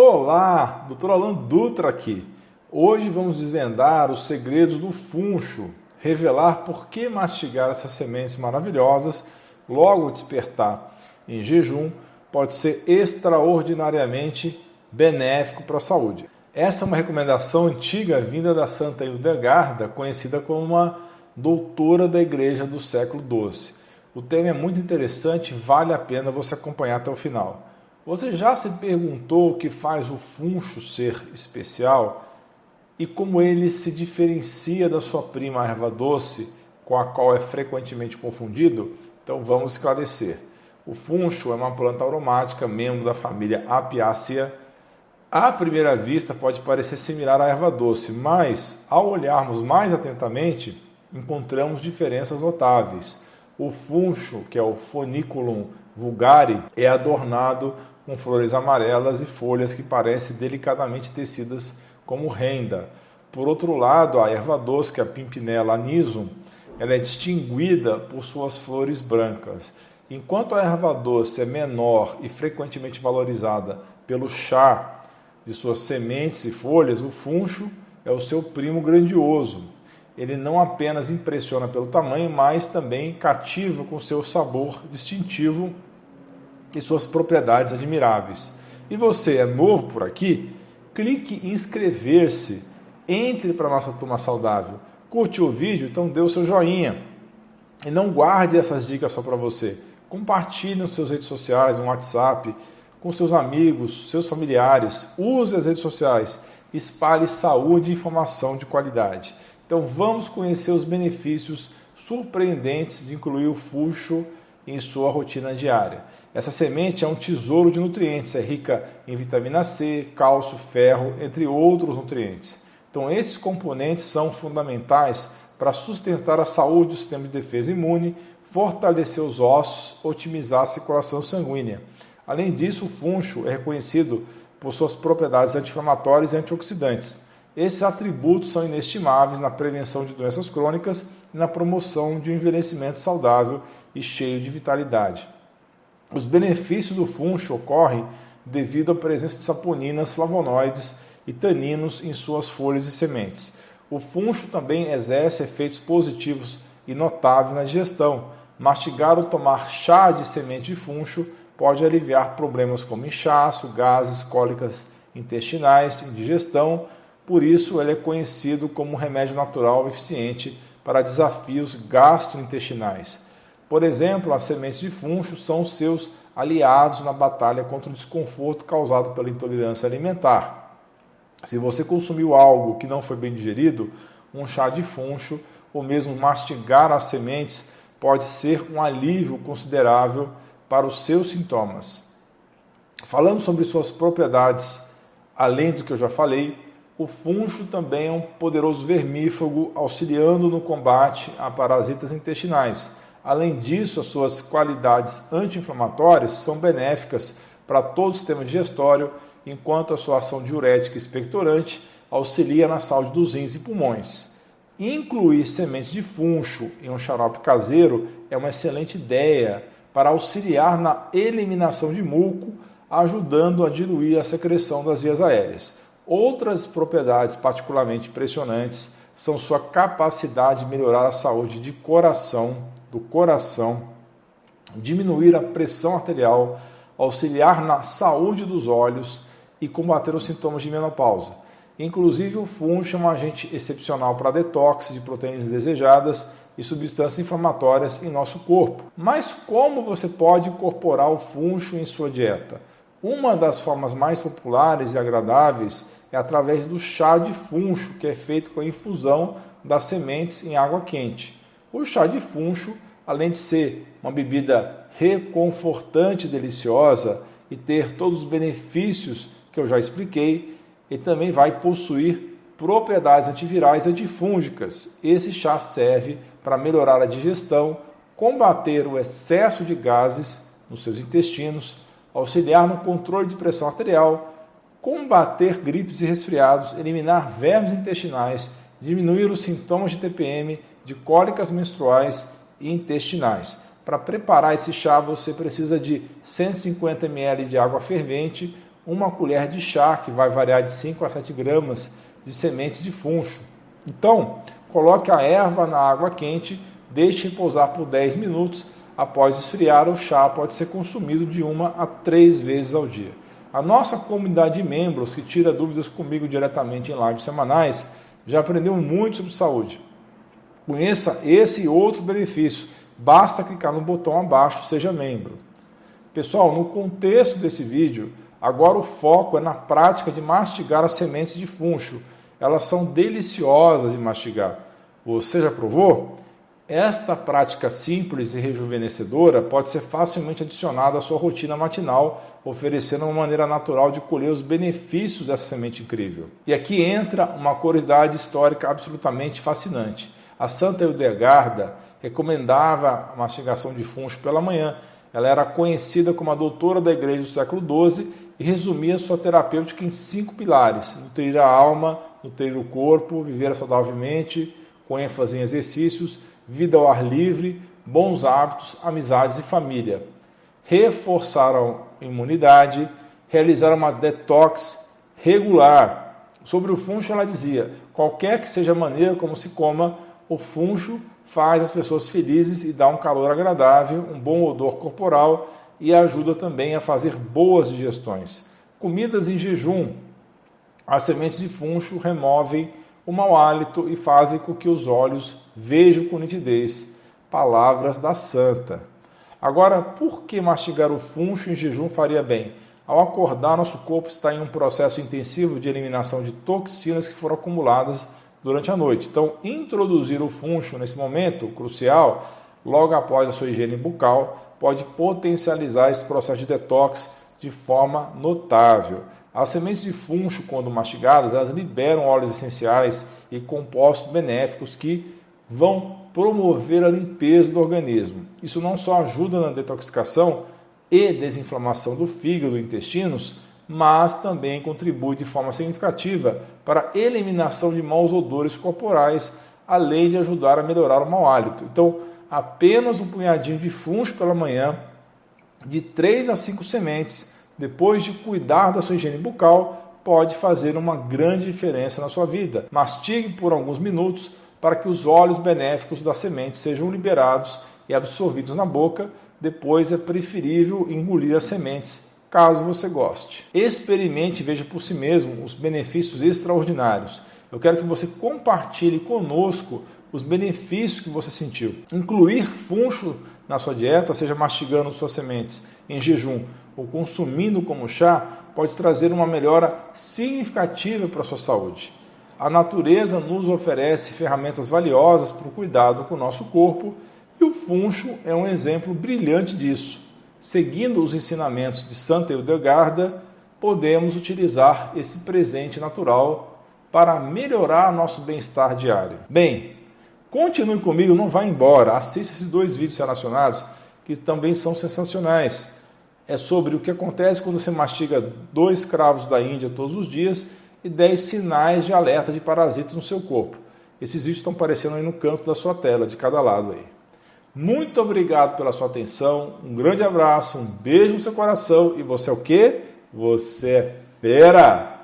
Olá, Dr. Alan Dutra aqui. Hoje vamos desvendar os segredos do funcho, revelar por que mastigar essas sementes maravilhosas logo ao despertar em jejum pode ser extraordinariamente benéfico para a saúde. Essa é uma recomendação antiga vinda da Santa Hildegarda, conhecida como uma doutora da Igreja do século XII. O tema é muito interessante, vale a pena você acompanhar até o final. Você já se perguntou o que faz o funcho ser especial e como ele se diferencia da sua prima erva doce, com a qual é frequentemente confundido? Então vamos esclarecer. O funcho é uma planta aromática, membro da família Apiácea. À primeira vista pode parecer similar à erva doce, mas ao olharmos mais atentamente, encontramos diferenças notáveis. O funcho, que é o Funiculum vulgare, é adornado com flores amarelas e folhas que parecem delicadamente tecidas como renda. Por outro lado, a erva doce, que é a Pimpinella anisum, ela é distinguida por suas flores brancas. Enquanto a erva doce é menor e frequentemente valorizada pelo chá de suas sementes e folhas, o funcho é o seu primo grandioso. Ele não apenas impressiona pelo tamanho, mas também cativa com seu sabor distintivo e suas propriedades admiráveis. E você é novo por aqui? Clique em inscrever-se, entre para a nossa turma saudável. Curte o vídeo, então dê o seu joinha. E não guarde essas dicas só para você. Compartilhe nas suas redes sociais, no WhatsApp, com seus amigos, seus familiares. Use as redes sociais. Espalhe saúde e informação de qualidade. Então vamos conhecer os benefícios surpreendentes de incluir o fuxo em sua rotina diária. Essa semente é um tesouro de nutrientes, é rica em vitamina C, cálcio, ferro, entre outros nutrientes. Então, esses componentes são fundamentais para sustentar a saúde do sistema de defesa imune, fortalecer os ossos, otimizar a circulação sanguínea. Além disso, o funcho é reconhecido por suas propriedades anti-inflamatórias e antioxidantes. Esses atributos são inestimáveis na prevenção de doenças crônicas e na promoção de um envelhecimento saudável e cheio de vitalidade. Os benefícios do funcho ocorrem devido à presença de saponinas, flavonoides e taninos em suas folhas e sementes. O funcho também exerce efeitos positivos e notáveis na digestão. Mastigar ou tomar chá de semente de funcho pode aliviar problemas como inchaço, gases, cólicas intestinais, indigestão. Por isso, ele é conhecido como um remédio natural eficiente para desafios gastrointestinais. Por exemplo, as sementes de funcho são seus aliados na batalha contra o desconforto causado pela intolerância alimentar. Se você consumiu algo que não foi bem digerido, um chá de funcho ou mesmo mastigar as sementes pode ser um alívio considerável para os seus sintomas. Falando sobre suas propriedades, além do que eu já falei, o funcho também é um poderoso vermífugo auxiliando no combate a parasitas intestinais Além disso, as suas qualidades anti-inflamatórias são benéficas para todo o sistema digestório, enquanto a sua ação diurética e expectorante auxilia na saúde dos rins e pulmões. Incluir sementes de funcho em um xarope caseiro é uma excelente ideia para auxiliar na eliminação de muco, ajudando a diluir a secreção das vias aéreas. Outras propriedades particularmente impressionantes são sua capacidade de melhorar a saúde de coração do coração, diminuir a pressão arterial, auxiliar na saúde dos olhos e combater os sintomas de menopausa. Inclusive, o funcho é um agente excepcional para detox de proteínas desejadas e substâncias inflamatórias em nosso corpo. Mas como você pode incorporar o funcho em sua dieta? Uma das formas mais populares e agradáveis é através do chá de funcho, que é feito com a infusão das sementes em água quente. O chá de funcho, além de ser uma bebida reconfortante e deliciosa e ter todos os benefícios que eu já expliquei, ele também vai possuir propriedades antivirais e antifúngicas. Esse chá serve para melhorar a digestão, combater o excesso de gases nos seus intestinos, auxiliar no controle de pressão arterial, combater gripes e resfriados, eliminar vermes intestinais, diminuir os sintomas de TPM de cólicas menstruais e intestinais. Para preparar esse chá, você precisa de 150 ml de água fervente, uma colher de chá, que vai variar de 5 a 7 gramas de sementes de funcho. Então, coloque a erva na água quente, deixe repousar por 10 minutos. Após esfriar, o chá pode ser consumido de uma a três vezes ao dia. A nossa comunidade de membros que tira dúvidas comigo diretamente em lives semanais já aprendeu muito sobre saúde. Conheça esse e outros benefícios. Basta clicar no botão abaixo, seja membro. Pessoal, no contexto desse vídeo, agora o foco é na prática de mastigar as sementes de funcho. Elas são deliciosas de mastigar. Você já provou? Esta prática simples e rejuvenescedora pode ser facilmente adicionada à sua rotina matinal, oferecendo uma maneira natural de colher os benefícios dessa semente incrível. E aqui entra uma curiosidade histórica absolutamente fascinante. A Santa Hildegarda recomendava a mastigação de funcho pela manhã. Ela era conhecida como a doutora da igreja do século XII e resumia sua terapêutica em cinco pilares: nutrir a alma, nutrir o corpo, viver saudavelmente, com ênfase em exercícios vida ao ar livre, bons hábitos, amizades e família. Reforçar a imunidade, realizar uma detox regular. Sobre o funcho, ela dizia: qualquer que seja a maneira como se coma, o funcho faz as pessoas felizes e dá um calor agradável, um bom odor corporal e ajuda também a fazer boas digestões. Comidas em jejum. As sementes de funcho removem o mau hálito e fazem com que os olhos vejam com nitidez. Palavras da santa. Agora, por que mastigar o funcho em jejum faria bem? Ao acordar, nosso corpo está em um processo intensivo de eliminação de toxinas que foram acumuladas durante a noite. Então, introduzir o funcho nesse momento crucial, logo após a sua higiene bucal, pode potencializar esse processo de detox de forma notável. As sementes de funcho, quando mastigadas, elas liberam óleos essenciais e compostos benéficos que vão promover a limpeza do organismo. Isso não só ajuda na detoxicação e desinflamação do fígado e intestinos, mas também contribui de forma significativa para a eliminação de maus odores corporais, além de ajudar a melhorar o mau hálito. Então, apenas um punhadinho de funcho pela manhã, de 3 a 5 sementes, depois de cuidar da sua higiene bucal, pode fazer uma grande diferença na sua vida. Mastigue por alguns minutos para que os óleos benéficos da semente sejam liberados e absorvidos na boca. Depois é preferível engolir as sementes, caso você goste. Experimente e veja por si mesmo os benefícios extraordinários. Eu quero que você compartilhe conosco os benefícios que você sentiu. Incluir funcho na sua dieta, seja mastigando suas sementes em jejum ou consumindo como chá, pode trazer uma melhora significativa para a sua saúde. A natureza nos oferece ferramentas valiosas para o cuidado com o nosso corpo e o funcho é um exemplo brilhante disso. Seguindo os ensinamentos de Santa Hildegarda, podemos utilizar esse presente natural para melhorar nosso bem-estar diário. Bem, continue comigo, não vá embora. Assista esses dois vídeos relacionados que também são sensacionais é sobre o que acontece quando você mastiga dois cravos da Índia todos os dias e 10 sinais de alerta de parasitas no seu corpo. Esses vídeos estão aparecendo aí no canto da sua tela, de cada lado aí. Muito obrigado pela sua atenção, um grande abraço, um beijo no seu coração e você é o quê? Você é fera!